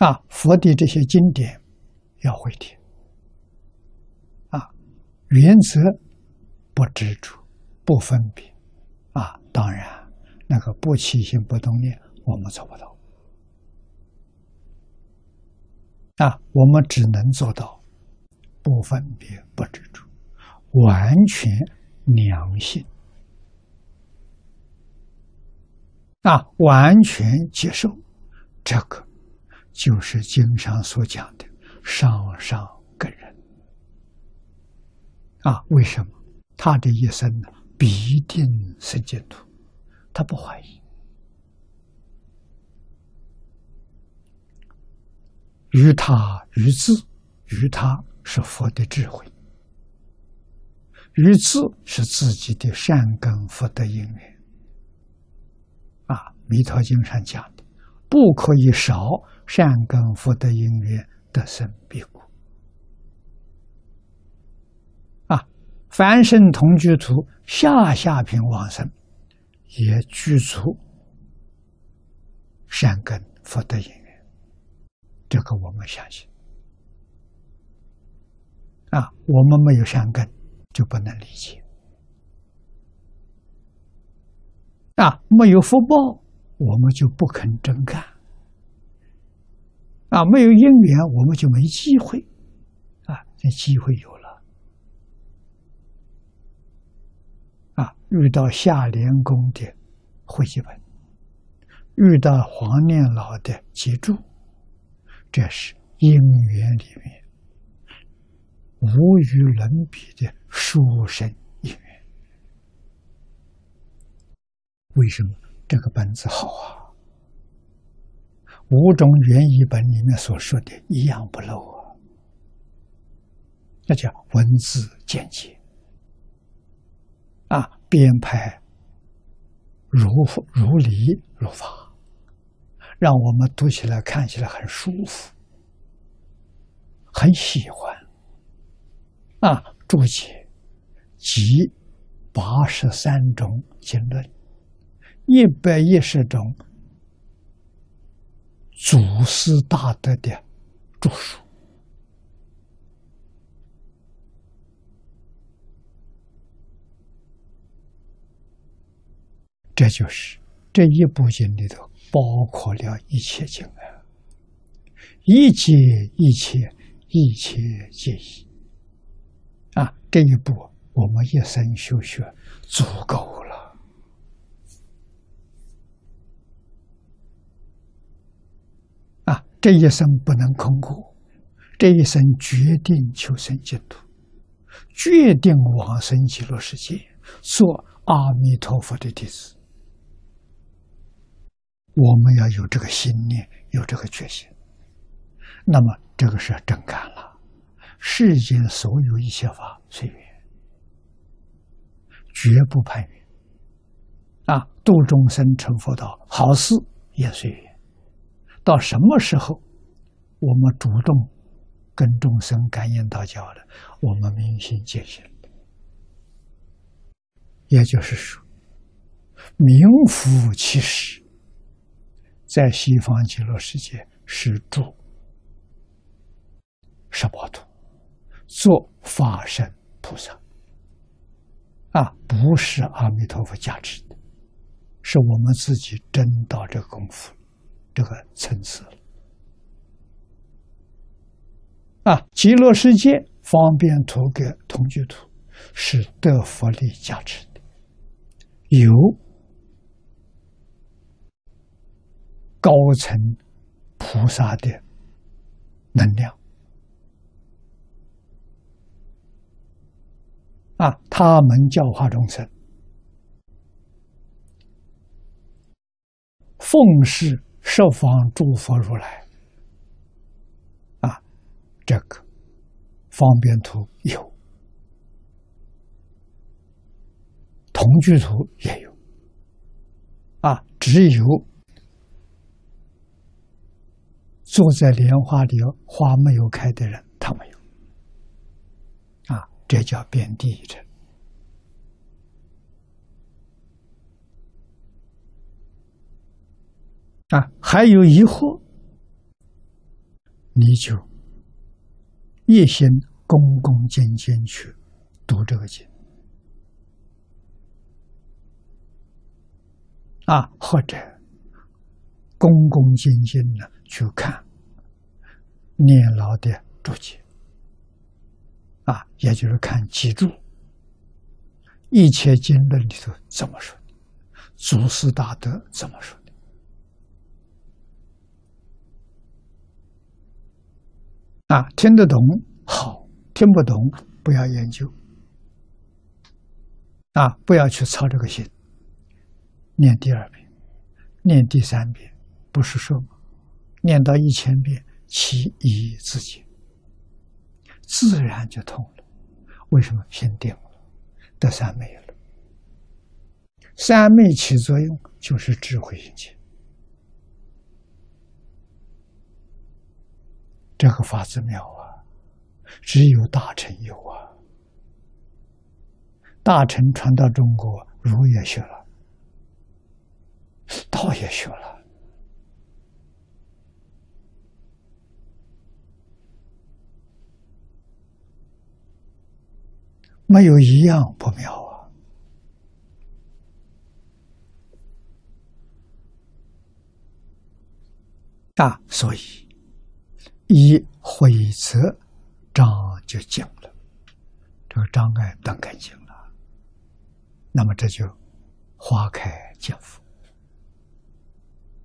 啊，佛的这些经典要会听。啊，原则不执着，不分别。啊，当然，那个不起心不动念，我们做不到。啊，我们只能做到不分别、不执着，完全良性。啊，完全接受，这个就是经上所讲的上上根人。啊，为什么他的一生呢？必定生净土，他不怀疑。于他于自，于他是佛的智慧，于自是自己的善根福德因缘。啊，《弥陀经》上讲的，不可以少善根福德因缘得生彼国。啊，凡圣同居土下下品往生，也具足善根福德因缘。这个我们相信。啊，我们没有善根，就不能理解。啊，没有福报，我们就不肯真干。啊，没有因缘，我们就没机会。啊，这机会有了。啊，遇到下莲公的会集本，遇到黄念老的集注，这是因缘里面无与伦比的殊胜因缘。为什么这个本子好啊？五种原译本里面所说的一样不漏啊，那叫文字简洁啊，编排如如理如法，让我们读起来看起来很舒服，很喜欢啊。注解集八十三种经论。一百一十种祖师大德的著述，这就是这一部经里头包括了一切经啊，一切一切一切皆一啊！这一部我们一生修学足够。这一生不能空过，这一生决定求生净土，决定往生极乐世界，做阿弥陀佛的弟子。我们要有这个信念，有这个决心，那么这个是真干了。世间所有一切法随缘，绝不攀缘。啊，度众生成佛道，好事也随缘。到什么时候，我们主动跟众生感应道交了，我们明心见性，也就是说，名副其实，在西方极乐世界是住十八度，做法身菩萨，啊，不是阿弥陀佛加持的，是我们自己真到这功夫。这个层次了啊！极乐世界方便图给同居图是得佛力加持的，有高层菩萨的能量啊！他们教化众生，奉事。十方诸佛如来，啊，这个方便图有，同居图也有，啊，只有坐在莲花里花没有开的人，他没有，啊，这叫遍地者。啊，还有疑惑，你就一心恭恭敬敬去读这个经啊，或者恭恭敬敬的去看念老的注解啊，也就是看记注，一切经论里头怎么说，祖师大德怎么说。啊，听得懂好，听不懂不要研究。啊，不要去操这个心。念第二遍，念第三遍，不是说念到一千遍，其义自见，自然就通了。为什么心定了，得三昧了？三昧起作用就是智慧引起。这个法子妙啊，只有大臣有啊。大臣传到中国，儒也学了，道也学了，没有一样不妙啊！啊，所以。一回则障就净了，这个障碍断干净了，那么这就花开见佛。